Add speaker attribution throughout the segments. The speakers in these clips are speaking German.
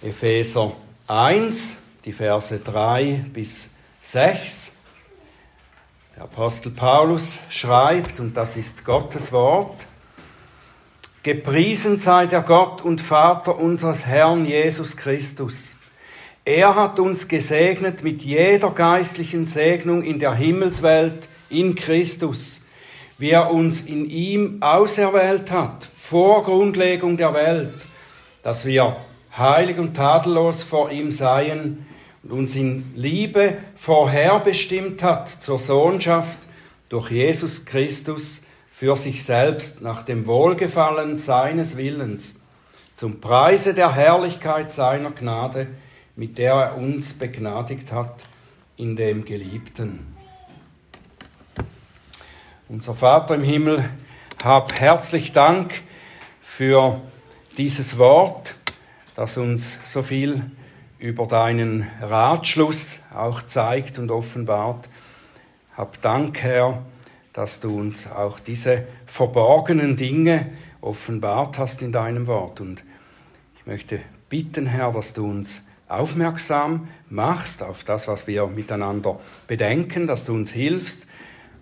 Speaker 1: Epheser 1, die Verse 3 bis 6. Der Apostel Paulus schreibt, und das ist Gottes Wort, Gepriesen sei der Gott und Vater unseres Herrn Jesus Christus. Er hat uns gesegnet mit jeder geistlichen Segnung in der Himmelswelt in Christus, wie er uns in ihm auserwählt hat, vor Grundlegung der Welt, dass wir heilig und tadellos vor ihm seien und uns in Liebe vorherbestimmt hat zur Sohnschaft durch Jesus Christus für sich selbst nach dem Wohlgefallen seines Willens, zum Preise der Herrlichkeit seiner Gnade, mit der er uns begnadigt hat in dem Geliebten. Unser Vater im Himmel, hab herzlich Dank für dieses Wort das uns so viel über deinen Ratschluss auch zeigt und offenbart. Hab Dank, Herr, dass du uns auch diese verborgenen Dinge offenbart hast in deinem Wort. Und ich möchte bitten, Herr, dass du uns aufmerksam machst auf das, was wir miteinander bedenken, dass du uns hilfst,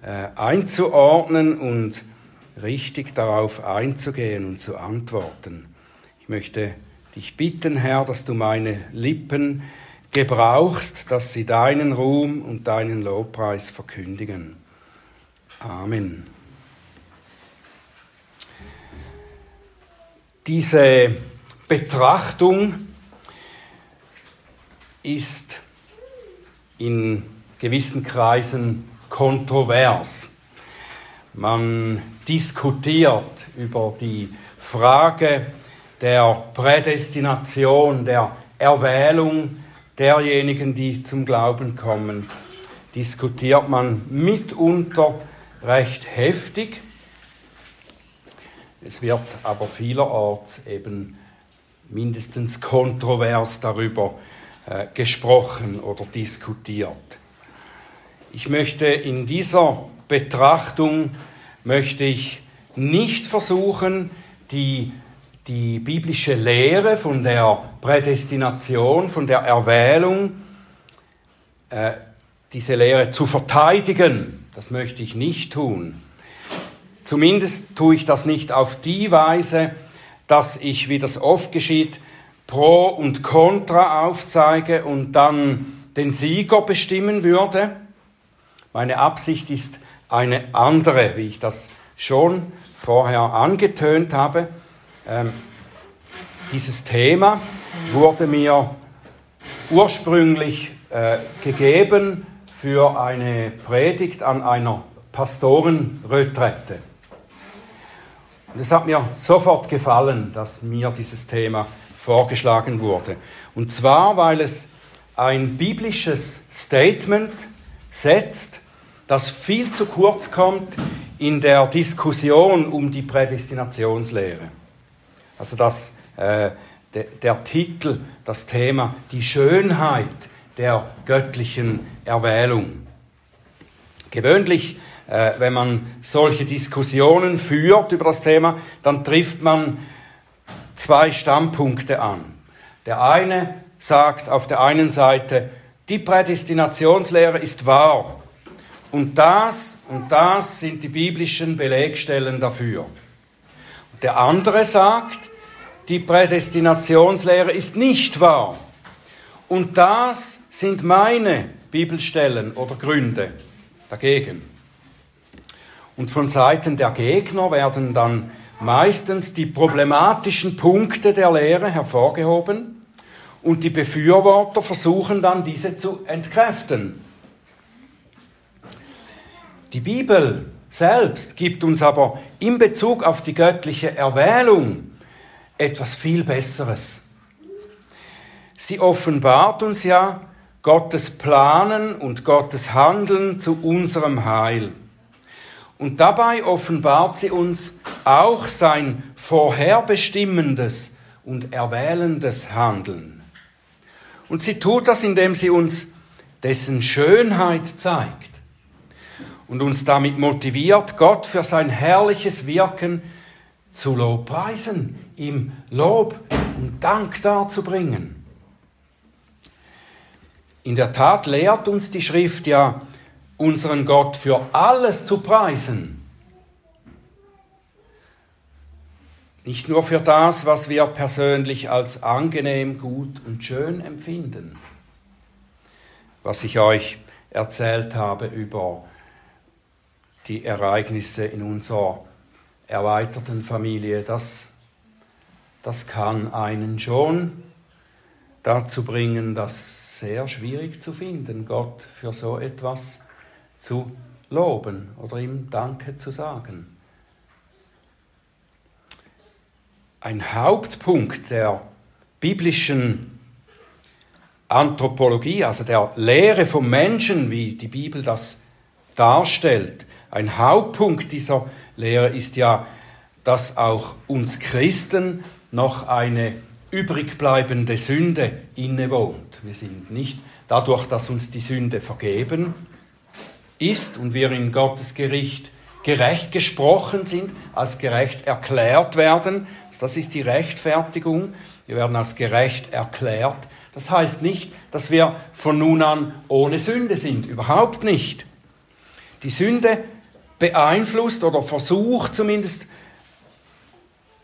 Speaker 1: äh, einzuordnen und richtig darauf einzugehen und zu antworten. Ich möchte dich bitten, Herr, dass du meine Lippen gebrauchst, dass sie deinen Ruhm und deinen Lobpreis verkündigen. Amen. Diese Betrachtung ist in gewissen Kreisen kontrovers. Man diskutiert über die Frage, der Prädestination, der Erwählung derjenigen, die zum Glauben kommen, diskutiert man mitunter recht heftig. Es wird aber vielerorts eben mindestens kontrovers darüber äh, gesprochen oder diskutiert. Ich möchte in dieser Betrachtung möchte ich nicht versuchen, die die biblische Lehre von der Prädestination, von der Erwählung, äh, diese Lehre zu verteidigen. Das möchte ich nicht tun. Zumindest tue ich das nicht auf die Weise, dass ich, wie das oft geschieht, Pro und Contra aufzeige und dann den Sieger bestimmen würde. Meine Absicht ist eine andere, wie ich das schon vorher angetönt habe. Ähm, dieses Thema wurde mir ursprünglich äh, gegeben für eine Predigt an einer Pastorenretrette. Und es hat mir sofort gefallen, dass mir dieses Thema vorgeschlagen wurde. Und zwar, weil es ein biblisches Statement setzt, das viel zu kurz kommt in der Diskussion um die Prädestinationslehre. Also das, äh, de, der Titel, das Thema, die Schönheit der göttlichen Erwählung. Gewöhnlich, äh, wenn man solche Diskussionen führt über das Thema, dann trifft man zwei Standpunkte an. Der eine sagt auf der einen Seite, die Prädestinationslehre ist wahr. Und das und das sind die biblischen Belegstellen dafür. Der andere sagt, die Prädestinationslehre ist nicht wahr. Und das sind meine Bibelstellen oder Gründe dagegen. Und von Seiten der Gegner werden dann meistens die problematischen Punkte der Lehre hervorgehoben und die Befürworter versuchen dann diese zu entkräften. Die Bibel selbst gibt uns aber in Bezug auf die göttliche Erwählung etwas viel Besseres. Sie offenbart uns ja Gottes Planen und Gottes Handeln zu unserem Heil. Und dabei offenbart sie uns auch sein vorherbestimmendes und erwählendes Handeln. Und sie tut das, indem sie uns dessen Schönheit zeigt und uns damit motiviert, Gott für sein herrliches Wirken zu Lobpreisen, ihm Lob und Dank darzubringen. in der Tat lehrt uns die Schrift ja, unseren Gott für alles zu preisen. Nicht nur für das, was wir persönlich als angenehm, gut und schön empfinden. Was ich euch erzählt habe über die Ereignisse in unserer erweiterten Familie, das, das kann einen schon dazu bringen, das sehr schwierig zu finden, Gott für so etwas zu loben oder ihm Danke zu sagen. ein Hauptpunkt der biblischen Anthropologie, also der Lehre vom Menschen, wie die Bibel das darstellt. Ein Hauptpunkt dieser Lehre ist ja, dass auch uns Christen noch eine übrigbleibende Sünde innewohnt. Wir sind nicht dadurch, dass uns die Sünde vergeben ist und wir in Gottes Gericht gerecht gesprochen sind, als gerecht erklärt werden. Das ist die Rechtfertigung. Wir werden als gerecht erklärt. Das heißt nicht, dass wir von nun an ohne Sünde sind. Überhaupt nicht. Die Sünde beeinflusst oder versucht zumindest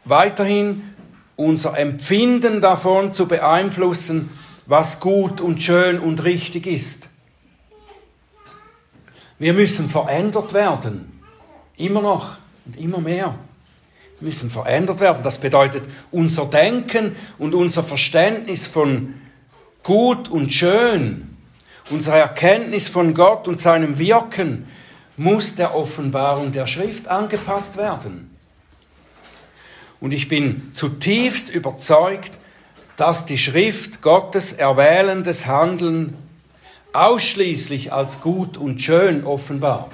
Speaker 1: weiterhin unser Empfinden davon zu beeinflussen, was gut und schön und richtig ist. Wir müssen verändert werden. Immer noch und immer mehr müssen verändert werden. Das bedeutet, unser Denken und unser Verständnis von gut und schön, unsere Erkenntnis von Gott und seinem Wirken muss der Offenbarung der Schrift angepasst werden. Und ich bin zutiefst überzeugt, dass die Schrift Gottes erwählendes Handeln ausschließlich als gut und schön offenbart.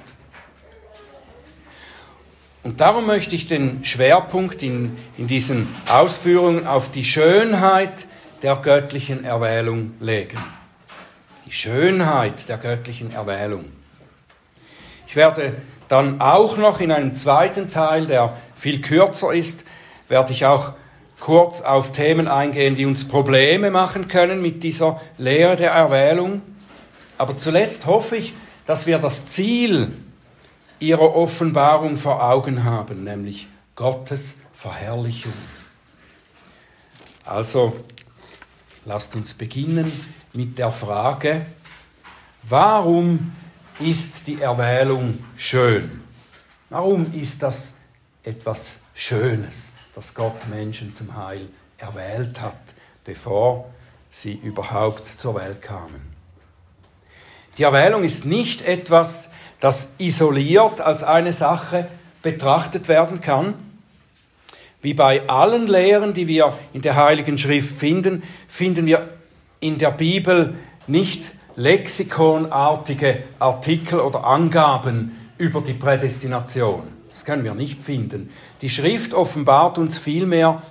Speaker 1: Und darum möchte ich den Schwerpunkt in, in diesen Ausführungen auf die Schönheit der göttlichen Erwählung legen. Die Schönheit der göttlichen Erwählung. Ich werde dann auch noch in einem zweiten Teil, der viel kürzer ist, werde ich auch kurz auf Themen eingehen, die uns Probleme machen können mit dieser Lehre der Erwählung. Aber zuletzt hoffe ich, dass wir das Ziel ihrer Offenbarung vor Augen haben, nämlich Gottes Verherrlichung. Also lasst uns beginnen mit der Frage, warum ist die Erwählung schön? Warum ist das etwas Schönes, dass Gott Menschen zum Heil erwählt hat, bevor sie überhaupt zur Welt kamen? Die Erwählung ist nicht etwas, das isoliert als eine Sache betrachtet werden kann. Wie bei allen Lehren, die wir in der Heiligen Schrift finden, finden wir in der Bibel nicht lexikonartige Artikel oder Angaben über die Prädestination. Das können wir nicht finden. Die Schrift offenbart uns vielmehr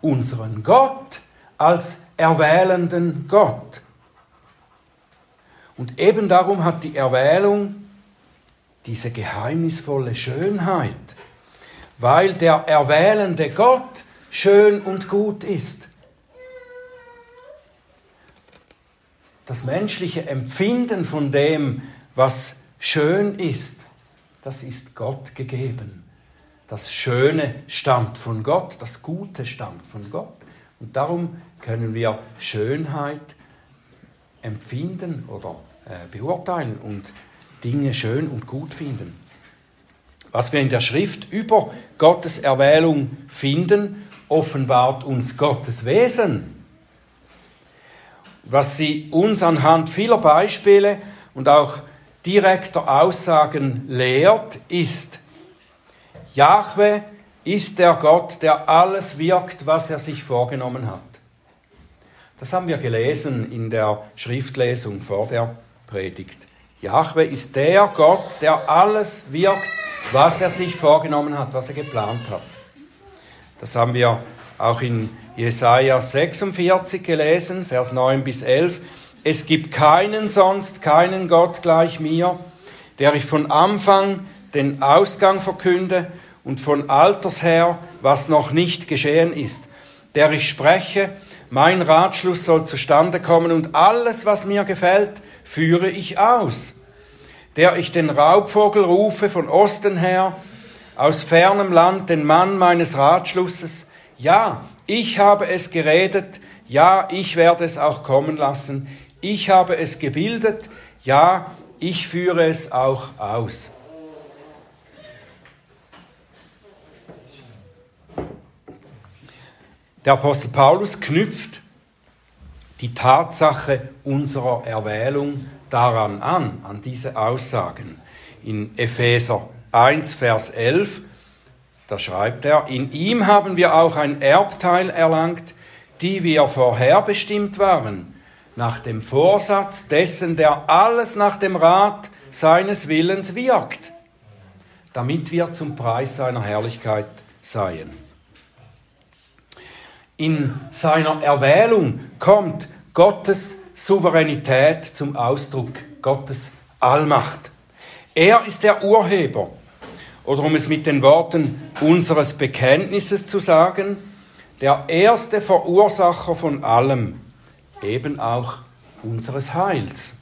Speaker 1: unseren Gott als erwählenden Gott. Und eben darum hat die Erwählung diese geheimnisvolle Schönheit, weil der erwählende Gott schön und gut ist. Das menschliche Empfinden von dem, was schön ist, das ist Gott gegeben. Das Schöne stammt von Gott, das Gute stammt von Gott. Und darum können wir Schönheit empfinden oder äh, beurteilen und Dinge schön und gut finden. Was wir in der Schrift über Gottes Erwählung finden, offenbart uns Gottes Wesen. Was sie uns anhand vieler Beispiele und auch direkter Aussagen lehrt, ist, Jahwe ist der Gott, der alles wirkt, was er sich vorgenommen hat. Das haben wir gelesen in der Schriftlesung vor der Predigt. Jahwe ist der Gott, der alles wirkt, was er sich vorgenommen hat, was er geplant hat. Das haben wir auch in Jesaja 46 gelesen, Vers 9 bis 11. Es gibt keinen sonst, keinen Gott gleich mir, der ich von Anfang den Ausgang verkünde und von Alters her, was noch nicht geschehen ist, der ich spreche, mein Ratschluss soll zustande kommen und alles, was mir gefällt, führe ich aus. Der ich den Raubvogel rufe von Osten her, aus fernem Land den Mann meines Ratschlusses. Ja, ich habe es geredet, ja, ich werde es auch kommen lassen. Ich habe es gebildet, ja, ich führe es auch aus. Der Apostel Paulus knüpft die Tatsache unserer Erwählung daran an, an diese Aussagen. In Epheser 1, Vers 11, da schreibt er, in ihm haben wir auch ein Erbteil erlangt, die wir vorherbestimmt waren, nach dem Vorsatz dessen, der alles nach dem Rat seines Willens wirkt, damit wir zum Preis seiner Herrlichkeit seien in seiner Erwählung kommt Gottes Souveränität zum Ausdruck, Gottes Allmacht. Er ist der Urheber. Oder um es mit den Worten unseres Bekenntnisses zu sagen, der erste Verursacher von allem, eben auch unseres Heils.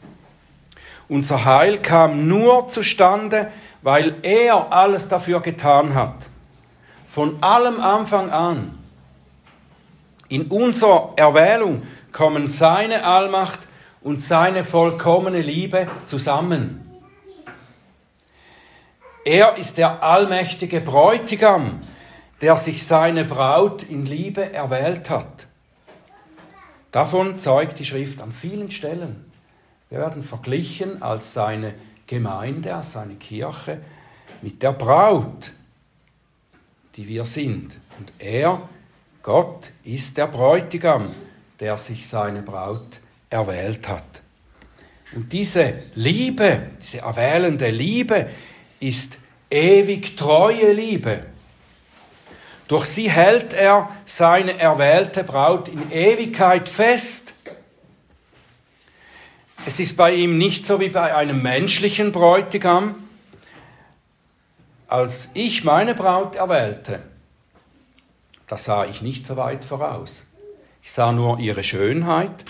Speaker 1: Unser Heil kam nur zustande, weil er alles dafür getan hat. Von allem Anfang an in unserer Erwählung kommen seine Allmacht und seine vollkommene Liebe zusammen. Er ist der allmächtige Bräutigam, der sich seine Braut in Liebe erwählt hat. Davon zeugt die Schrift an vielen Stellen. Wir werden verglichen als seine Gemeinde, als seine Kirche mit der Braut, die wir sind. Und er Gott ist der Bräutigam, der sich seine Braut erwählt hat. Und diese Liebe, diese erwählende Liebe ist ewig treue Liebe. Durch sie hält er seine erwählte Braut in Ewigkeit fest. Es ist bei ihm nicht so wie bei einem menschlichen Bräutigam. Als ich meine Braut erwählte, da sah ich nicht so weit voraus. Ich sah nur ihre Schönheit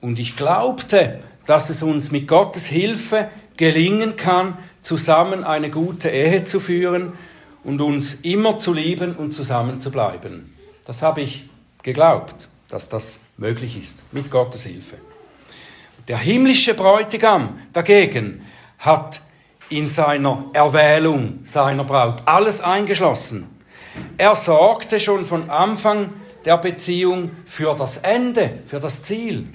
Speaker 1: und ich glaubte, dass es uns mit Gottes Hilfe gelingen kann, zusammen eine gute Ehe zu führen und uns immer zu lieben und zusammen zu bleiben. Das habe ich geglaubt, dass das möglich ist, mit Gottes Hilfe. Der himmlische Bräutigam dagegen hat in seiner Erwählung seiner Braut alles eingeschlossen. Er sorgte schon von Anfang der Beziehung für das Ende, für das Ziel.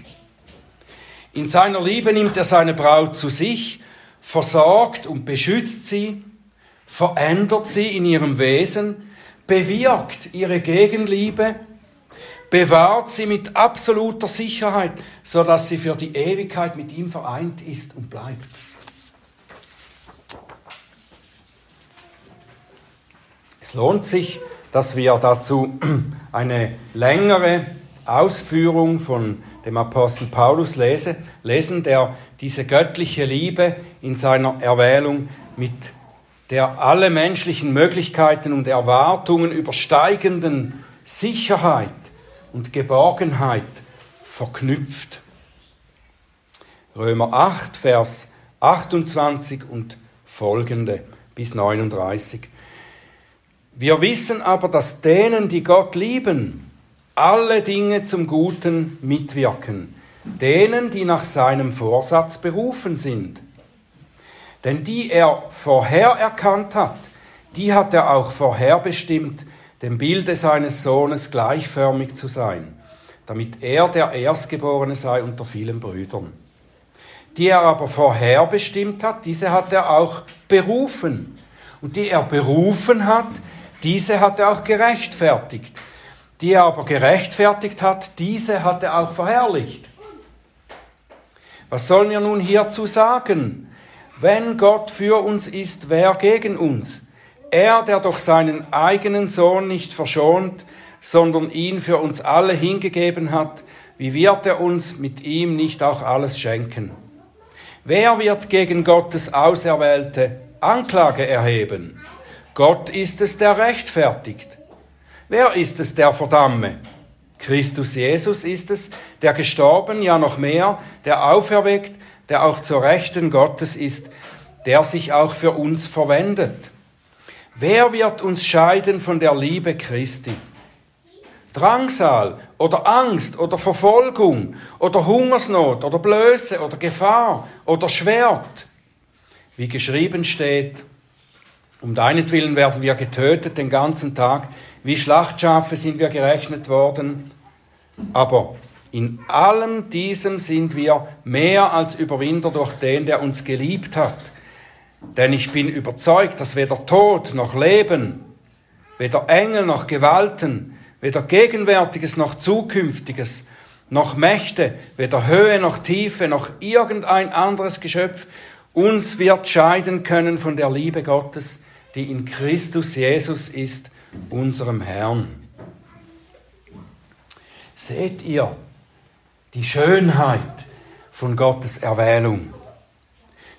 Speaker 1: In seiner Liebe nimmt er seine Braut zu sich, versorgt und beschützt sie, verändert sie in ihrem Wesen, bewirkt ihre Gegenliebe, bewahrt sie mit absoluter Sicherheit, so dass sie für die Ewigkeit mit ihm vereint ist und bleibt. Es lohnt sich, dass wir dazu eine längere Ausführung von dem Apostel Paulus lese, lesen, der diese göttliche Liebe in seiner Erwählung mit der alle menschlichen Möglichkeiten und Erwartungen übersteigenden Sicherheit und Geborgenheit verknüpft. Römer 8, Vers 28 und folgende bis 39. Wir wissen aber, dass denen, die Gott lieben, alle Dinge zum Guten mitwirken, denen, die nach seinem Vorsatz berufen sind. Denn die er vorher erkannt hat, die hat er auch vorherbestimmt, dem Bilde seines Sohnes gleichförmig zu sein, damit er der Erstgeborene sei unter vielen Brüdern. Die er aber vorherbestimmt hat, diese hat er auch berufen. Und die er berufen hat, diese hat er auch gerechtfertigt. Die er aber gerechtfertigt hat, diese hat er auch verherrlicht. Was sollen wir nun hierzu sagen? Wenn Gott für uns ist, wer gegen uns? Er, der doch seinen eigenen Sohn nicht verschont, sondern ihn für uns alle hingegeben hat, wie wird er uns mit ihm nicht auch alles schenken? Wer wird gegen Gottes Auserwählte Anklage erheben? Gott ist es, der rechtfertigt. Wer ist es, der verdamme? Christus Jesus ist es, der gestorben, ja noch mehr, der auferweckt, der auch zur Rechten Gottes ist, der sich auch für uns verwendet. Wer wird uns scheiden von der Liebe Christi? Drangsal oder Angst oder Verfolgung oder Hungersnot oder Blöße oder Gefahr oder Schwert. Wie geschrieben steht, um deinetwillen werden wir getötet den ganzen Tag, wie Schlachtschafe sind wir gerechnet worden. Aber in allem diesem sind wir mehr als Überwinder durch den, der uns geliebt hat. Denn ich bin überzeugt, dass weder Tod noch Leben, weder Engel noch Gewalten, weder Gegenwärtiges noch Zukünftiges, noch Mächte, weder Höhe noch Tiefe, noch irgendein anderes Geschöpf uns wird scheiden können von der Liebe Gottes, die in Christus Jesus ist, unserem Herrn. Seht ihr die Schönheit von Gottes Erwählung?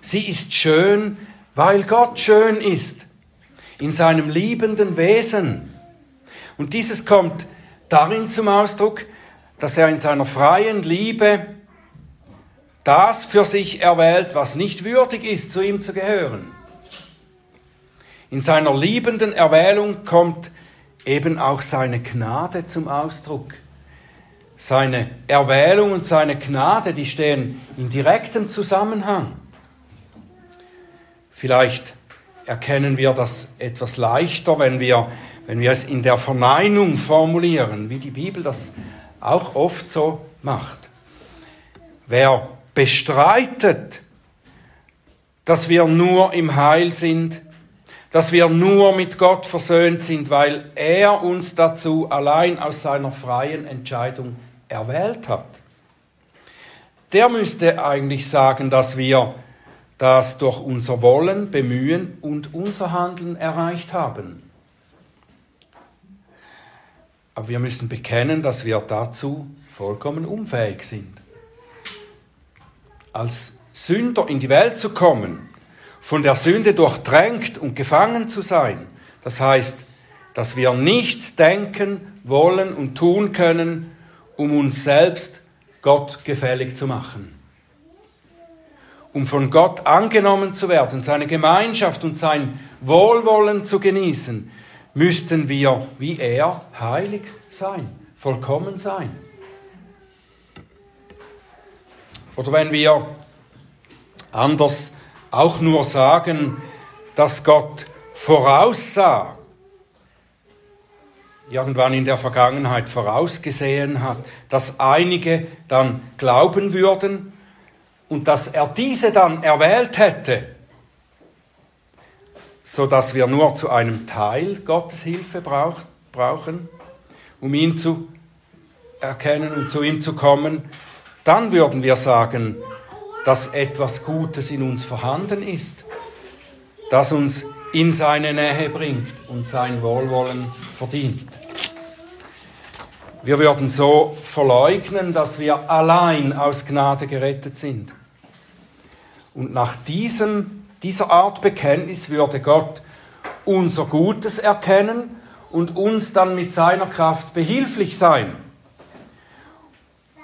Speaker 1: Sie ist schön, weil Gott schön ist in seinem liebenden Wesen. Und dieses kommt darin zum Ausdruck, dass er in seiner freien Liebe das für sich erwählt, was nicht würdig ist, zu ihm zu gehören. In seiner liebenden Erwählung kommt eben auch seine Gnade zum Ausdruck. Seine Erwählung und seine Gnade, die stehen in direktem Zusammenhang. Vielleicht erkennen wir das etwas leichter, wenn wir wenn wir es in der Verneinung formulieren, wie die Bibel das auch oft so macht. Wer bestreitet, dass wir nur im Heil sind, dass wir nur mit Gott versöhnt sind, weil er uns dazu allein aus seiner freien Entscheidung erwählt hat. Der müsste eigentlich sagen, dass wir das durch unser Wollen, Bemühen und unser Handeln erreicht haben. Aber wir müssen bekennen, dass wir dazu vollkommen unfähig sind. Als Sünder in die Welt zu kommen, von der Sünde durchdrängt und gefangen zu sein, das heißt, dass wir nichts denken, wollen und tun können, um uns selbst Gott gefällig zu machen. Um von Gott angenommen zu werden, seine Gemeinschaft und sein Wohlwollen zu genießen, müssten wir wie er heilig sein, vollkommen sein. Oder wenn wir anders auch nur sagen, dass Gott voraussah, irgendwann in der Vergangenheit vorausgesehen hat, dass einige dann glauben würden und dass er diese dann erwählt hätte, so dass wir nur zu einem Teil Gottes Hilfe brauch, brauchen, um ihn zu erkennen und zu ihm zu kommen, dann würden wir sagen, dass etwas Gutes in uns vorhanden ist, das uns in seine Nähe bringt und sein Wohlwollen verdient. Wir würden so verleugnen, dass wir allein aus Gnade gerettet sind. Und nach diesem dieser Art Bekenntnis würde Gott unser Gutes erkennen und uns dann mit seiner Kraft behilflich sein.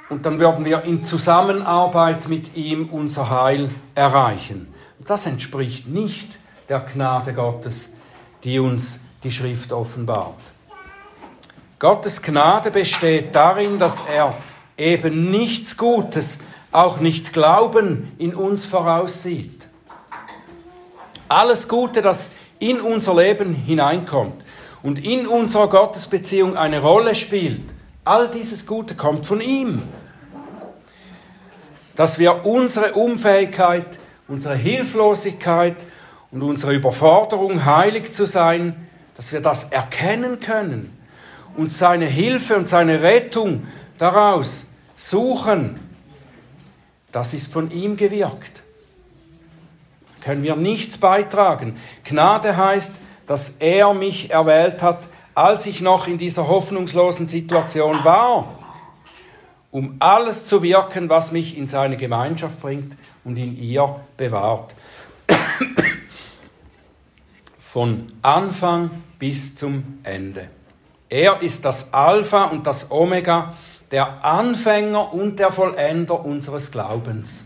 Speaker 1: Und dann würden wir in Zusammenarbeit mit ihm unser Heil erreichen. Das entspricht nicht der Gnade Gottes, die uns die Schrift offenbart. Gottes Gnade besteht darin, dass er eben nichts Gutes, auch nicht Glauben in uns voraussieht. Alles Gute, das in unser Leben hineinkommt und in unserer Gottesbeziehung eine Rolle spielt, all dieses Gute kommt von ihm. Dass wir unsere Unfähigkeit, unsere Hilflosigkeit und unsere Überforderung, heilig zu sein, dass wir das erkennen können und seine Hilfe und seine Rettung daraus suchen, das ist von ihm gewirkt können wir nichts beitragen. Gnade heißt, dass er mich erwählt hat, als ich noch in dieser hoffnungslosen Situation war, um alles zu wirken, was mich in seine Gemeinschaft bringt und in ihr bewahrt. Von Anfang bis zum Ende. Er ist das Alpha und das Omega, der Anfänger und der Vollender unseres Glaubens.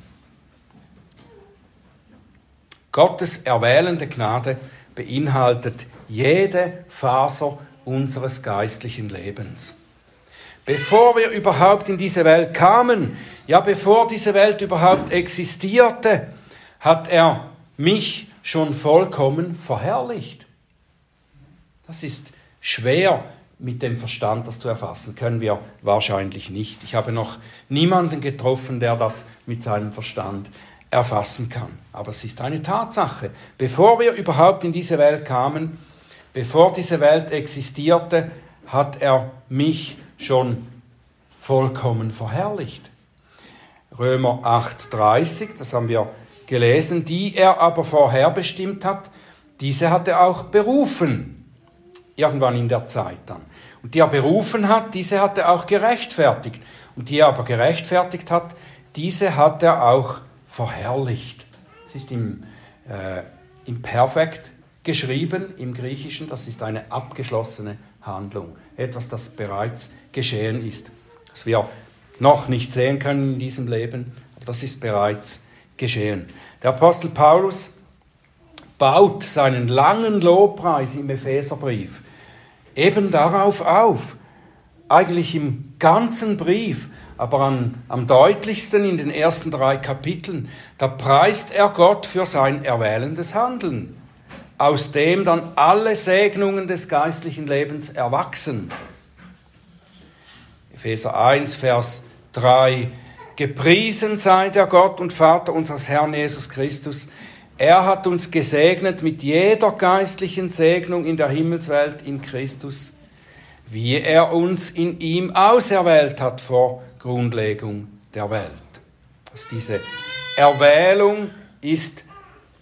Speaker 1: Gottes erwählende Gnade beinhaltet jede Faser unseres geistlichen Lebens. Bevor wir überhaupt in diese Welt kamen, ja bevor diese Welt überhaupt existierte, hat er mich schon vollkommen verherrlicht. Das ist schwer mit dem Verstand das zu erfassen, können wir wahrscheinlich nicht. Ich habe noch niemanden getroffen, der das mit seinem Verstand erfassen kann. Aber es ist eine Tatsache. Bevor wir überhaupt in diese Welt kamen, bevor diese Welt existierte, hat er mich schon vollkommen verherrlicht. Römer 8:30, das haben wir gelesen, die er aber vorherbestimmt hat, diese hat er auch berufen, irgendwann in der Zeit dann. Und die er berufen hat, diese hat er auch gerechtfertigt. Und die er aber gerechtfertigt hat, diese hat er auch verherrlicht. Es ist im, äh, im Perfekt geschrieben, im Griechischen, das ist eine abgeschlossene Handlung. Etwas, das bereits geschehen ist. Das wir noch nicht sehen können in diesem Leben, aber das ist bereits geschehen. Der Apostel Paulus baut seinen langen Lobpreis im Epheserbrief eben darauf auf. Eigentlich im ganzen Brief, aber an, am deutlichsten in den ersten drei Kapiteln, da preist er Gott für sein erwählendes Handeln, aus dem dann alle Segnungen des geistlichen Lebens erwachsen. Epheser 1, Vers 3. Gepriesen sei der Gott und Vater unseres Herrn Jesus Christus. Er hat uns gesegnet mit jeder geistlichen Segnung in der Himmelswelt in Christus, wie er uns in ihm auserwählt hat vor Grundlegung der Welt. Dass diese Erwählung ist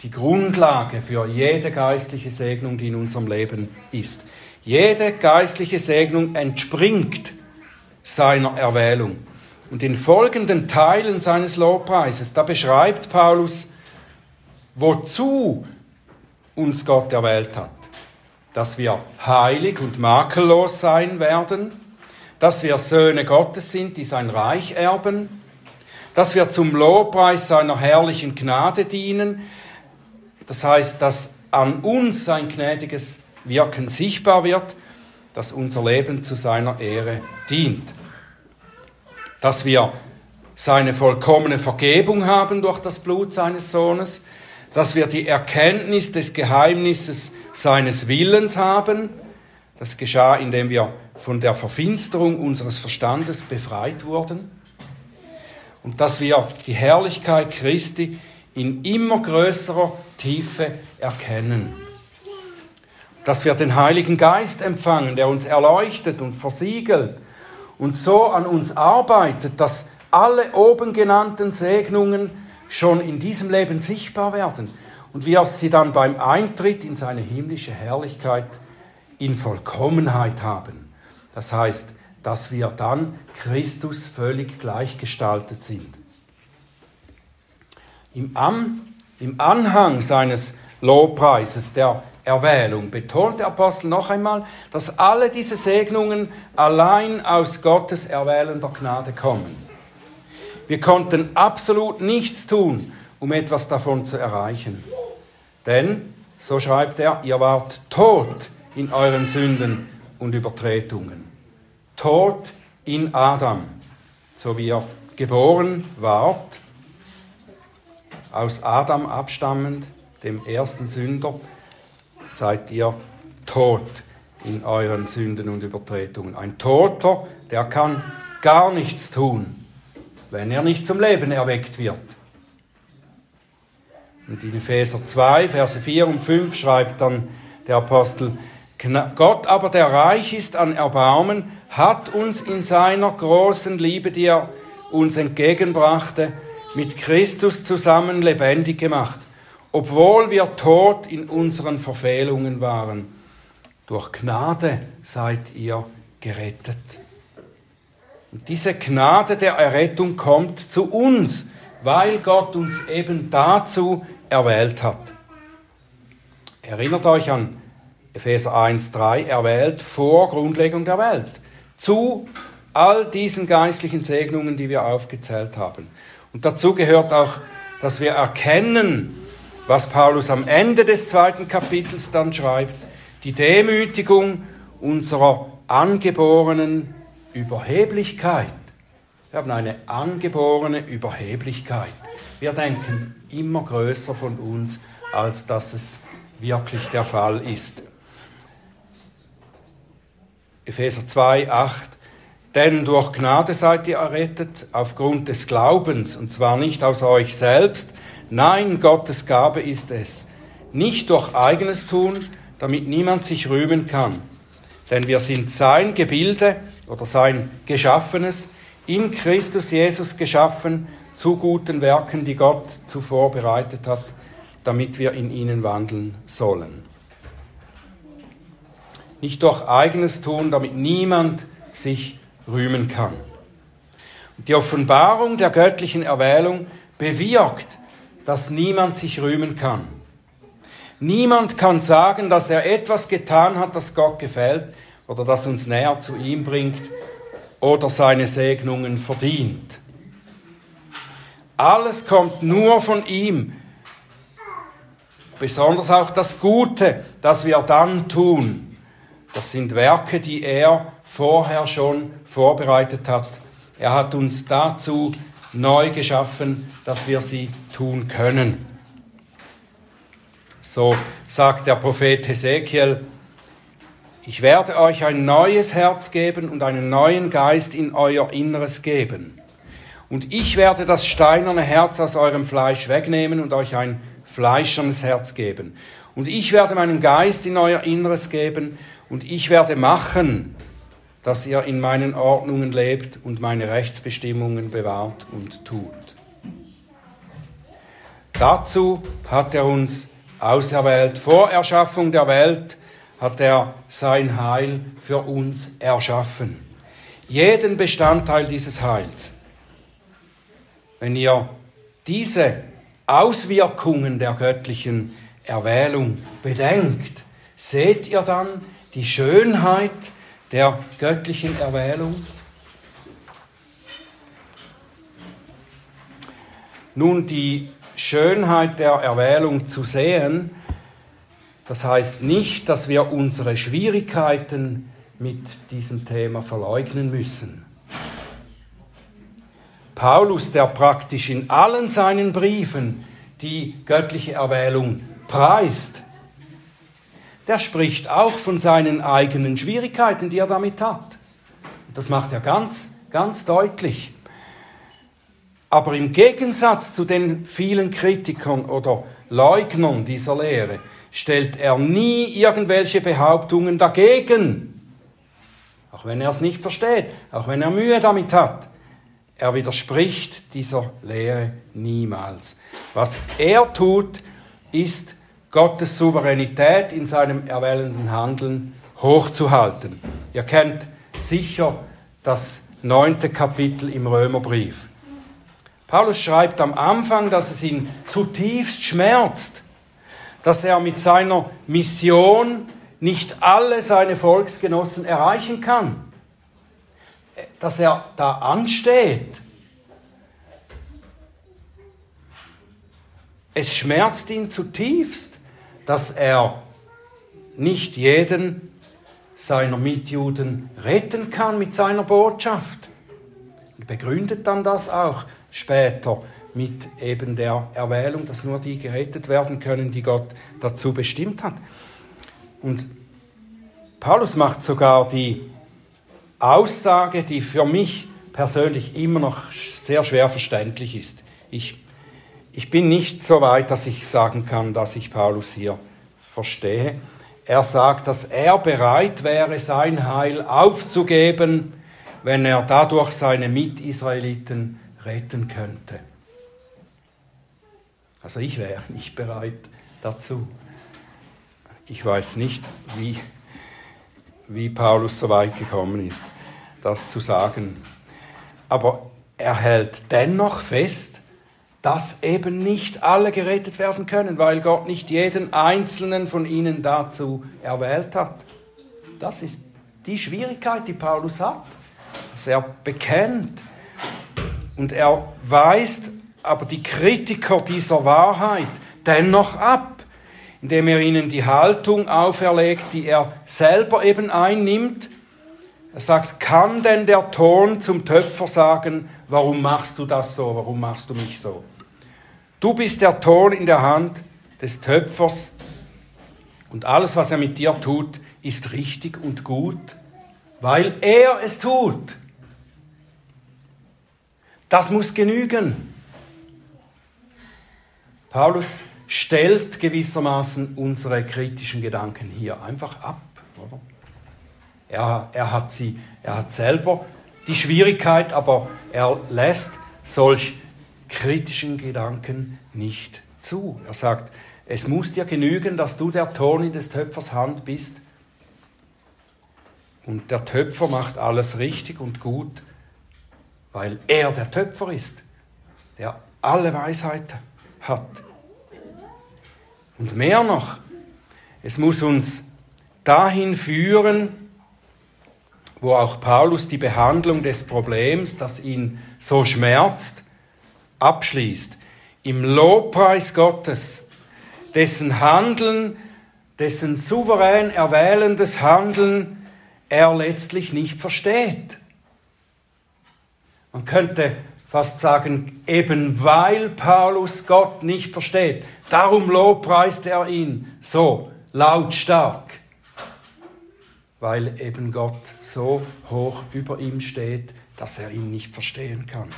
Speaker 1: die Grundlage für jede geistliche Segnung, die in unserem Leben ist. Jede geistliche Segnung entspringt seiner Erwählung. Und in folgenden Teilen seines Lobpreises, da beschreibt Paulus, wozu uns Gott erwählt hat. Dass wir heilig und makellos sein werden, dass wir Söhne Gottes sind, die sein Reich erben, dass wir zum Lobpreis seiner herrlichen Gnade dienen, das heißt, dass an uns sein gnädiges Wirken sichtbar wird, dass unser Leben zu seiner Ehre dient dass wir seine vollkommene Vergebung haben durch das Blut seines Sohnes, dass wir die Erkenntnis des Geheimnisses seines Willens haben. Das geschah, indem wir von der Verfinsterung unseres Verstandes befreit wurden. Und dass wir die Herrlichkeit Christi in immer größerer Tiefe erkennen. Dass wir den Heiligen Geist empfangen, der uns erleuchtet und versiegelt und so an uns arbeitet, dass alle oben genannten Segnungen schon in diesem Leben sichtbar werden und wir sie dann beim Eintritt in seine himmlische Herrlichkeit in Vollkommenheit haben. Das heißt, dass wir dann Christus völlig gleichgestaltet sind. Im, Am, im Anhang seines Lobpreises, der Erwählung betont der Apostel noch einmal, dass alle diese Segnungen allein aus Gottes erwählender Gnade kommen. Wir konnten absolut nichts tun, um etwas davon zu erreichen. Denn, so schreibt er, ihr wart tot in euren Sünden und Übertretungen. Tot in Adam, so wie ihr geboren wart, aus Adam abstammend, dem ersten Sünder, seid ihr tot in euren Sünden und Übertretungen. Ein Toter, der kann gar nichts tun, wenn er nicht zum Leben erweckt wird. Und in Epheser 2, Verse 4 und 5 schreibt dann der Apostel, Gott aber, der reich ist an Erbarmen, hat uns in seiner großen Liebe, die er uns entgegenbrachte, mit Christus zusammen lebendig gemacht obwohl wir tot in unseren Verfehlungen waren. Durch Gnade seid ihr gerettet. Und diese Gnade der Errettung kommt zu uns, weil Gott uns eben dazu erwählt hat. Erinnert euch an Epheser 1,3, erwählt vor Grundlegung der Welt. Zu all diesen geistlichen Segnungen, die wir aufgezählt haben. Und dazu gehört auch, dass wir erkennen, was Paulus am Ende des zweiten Kapitels dann schreibt, die Demütigung unserer angeborenen Überheblichkeit. Wir haben eine angeborene Überheblichkeit. Wir denken immer größer von uns, als dass es wirklich der Fall ist. Epheser 2, 8. Denn durch Gnade seid ihr errettet aufgrund des Glaubens, und zwar nicht aus euch selbst, nein, Gottes Gabe ist es. Nicht durch eigenes Tun, damit niemand sich rühmen kann. Denn wir sind sein Gebilde oder sein Geschaffenes, in Christus Jesus geschaffen, zu guten Werken, die Gott zuvor bereitet hat, damit wir in ihnen wandeln sollen. Nicht durch eigenes Tun, damit niemand sich rühmen kann. Die Offenbarung der göttlichen Erwählung bewirkt, dass niemand sich rühmen kann. Niemand kann sagen, dass er etwas getan hat, das Gott gefällt oder das uns näher zu ihm bringt oder seine Segnungen verdient. Alles kommt nur von ihm. Besonders auch das Gute, das wir dann tun. Das sind Werke, die er vorher schon vorbereitet hat. Er hat uns dazu neu geschaffen, dass wir sie tun können. So sagt der Prophet Hesekiel, ich werde euch ein neues Herz geben und einen neuen Geist in euer Inneres geben. Und ich werde das steinerne Herz aus eurem Fleisch wegnehmen und euch ein fleischernes Herz geben. Und ich werde meinen Geist in euer Inneres geben und ich werde machen, dass ihr in meinen Ordnungen lebt und meine Rechtsbestimmungen bewahrt und tut. Dazu hat er uns auserwählt. Vor Erschaffung der Welt hat er sein Heil für uns erschaffen. Jeden Bestandteil dieses Heils. Wenn ihr diese Auswirkungen der göttlichen Erwählung bedenkt, seht ihr dann die Schönheit der göttlichen Erwählung? Nun, die Schönheit der Erwählung zu sehen, das heißt nicht, dass wir unsere Schwierigkeiten mit diesem Thema verleugnen müssen. Paulus, der praktisch in allen seinen Briefen die göttliche Erwählung preist, der spricht auch von seinen eigenen Schwierigkeiten, die er damit hat. Das macht er ganz, ganz deutlich. Aber im Gegensatz zu den vielen Kritikern oder Leugnern dieser Lehre stellt er nie irgendwelche Behauptungen dagegen. Auch wenn er es nicht versteht, auch wenn er Mühe damit hat. Er widerspricht dieser Lehre niemals. Was er tut, ist Gottes Souveränität in seinem erwählenden Handeln hochzuhalten. Ihr kennt sicher das neunte Kapitel im Römerbrief. Paulus schreibt am Anfang, dass es ihn zutiefst schmerzt, dass er mit seiner Mission nicht alle seine Volksgenossen erreichen kann, dass er da ansteht. Es schmerzt ihn zutiefst, dass er nicht jeden seiner Mitjuden retten kann mit seiner Botschaft. Er begründet dann das auch später mit eben der Erwählung, dass nur die gerettet werden können, die Gott dazu bestimmt hat. Und Paulus macht sogar die Aussage, die für mich persönlich immer noch sehr schwer verständlich ist. Ich ich bin nicht so weit, dass ich sagen kann, dass ich Paulus hier verstehe. Er sagt, dass er bereit wäre, sein Heil aufzugeben, wenn er dadurch seine Mitisraeliten retten könnte. Also ich wäre nicht bereit dazu. Ich weiß nicht, wie, wie Paulus so weit gekommen ist, das zu sagen. Aber er hält dennoch fest, dass eben nicht alle gerettet werden können, weil Gott nicht jeden einzelnen von ihnen dazu erwählt hat. Das ist die Schwierigkeit, die Paulus hat, dass er bekennt und er weist aber die Kritiker dieser Wahrheit dennoch ab, indem er ihnen die Haltung auferlegt, die er selber eben einnimmt. Er sagt, kann denn der Ton zum Töpfer sagen, warum machst du das so, warum machst du mich so? Du bist der Ton in der Hand des Töpfers und alles, was er mit dir tut, ist richtig und gut, weil er es tut. Das muss genügen. Paulus stellt gewissermaßen unsere kritischen Gedanken hier einfach ab. Oder? Er, er, hat sie, er hat selber die Schwierigkeit, aber er lässt solch kritischen Gedanken nicht zu. Er sagt, es muss dir genügen, dass du der Ton in des Töpfers Hand bist. Und der Töpfer macht alles richtig und gut, weil er der Töpfer ist, der alle Weisheit hat. Und mehr noch, es muss uns dahin führen, wo auch Paulus die Behandlung des Problems, das ihn so schmerzt, abschließt. Im Lobpreis Gottes, dessen Handeln, dessen souverän erwählendes Handeln er letztlich nicht versteht. Man könnte fast sagen, eben weil Paulus Gott nicht versteht, darum lobpreist er ihn so lautstark, weil eben Gott so hoch über ihm steht, dass er ihn nicht verstehen kann.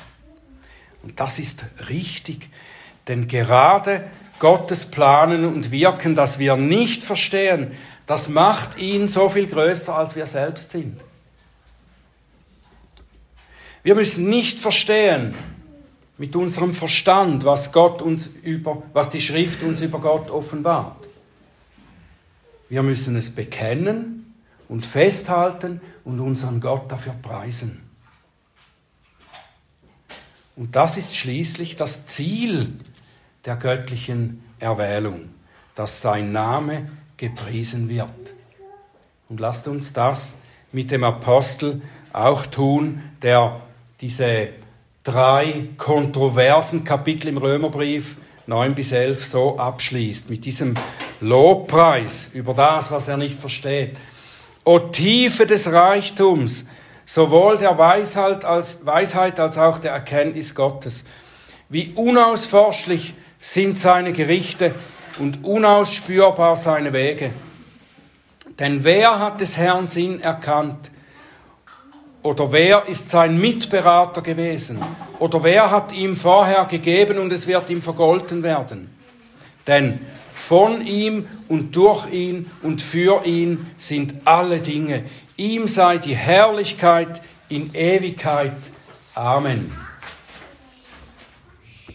Speaker 1: Und das ist richtig, denn gerade Gottes Planen und Wirken, das wir nicht verstehen, das macht ihn so viel größer, als wir selbst sind. Wir müssen nicht verstehen mit unserem Verstand, was Gott uns über, was die Schrift uns über Gott offenbart. Wir müssen es bekennen und festhalten und unseren Gott dafür preisen. Und das ist schließlich das Ziel der göttlichen Erwählung, dass sein Name gepriesen wird. Und lasst uns das mit dem Apostel auch tun, der diese drei kontroversen Kapitel im Römerbrief 9 bis 11 so abschließt, mit diesem Lobpreis über das, was er nicht versteht. O Tiefe des Reichtums, sowohl der Weisheit als, Weisheit als auch der Erkenntnis Gottes. Wie unausforschlich sind seine Gerichte und unausspürbar seine Wege. Denn wer hat des Herrn Sinn erkannt? Oder wer ist sein Mitberater gewesen? Oder wer hat ihm vorher gegeben und es wird ihm vergolten werden? Denn von ihm und durch ihn und für ihn sind alle Dinge. Ihm sei die Herrlichkeit in Ewigkeit. Amen.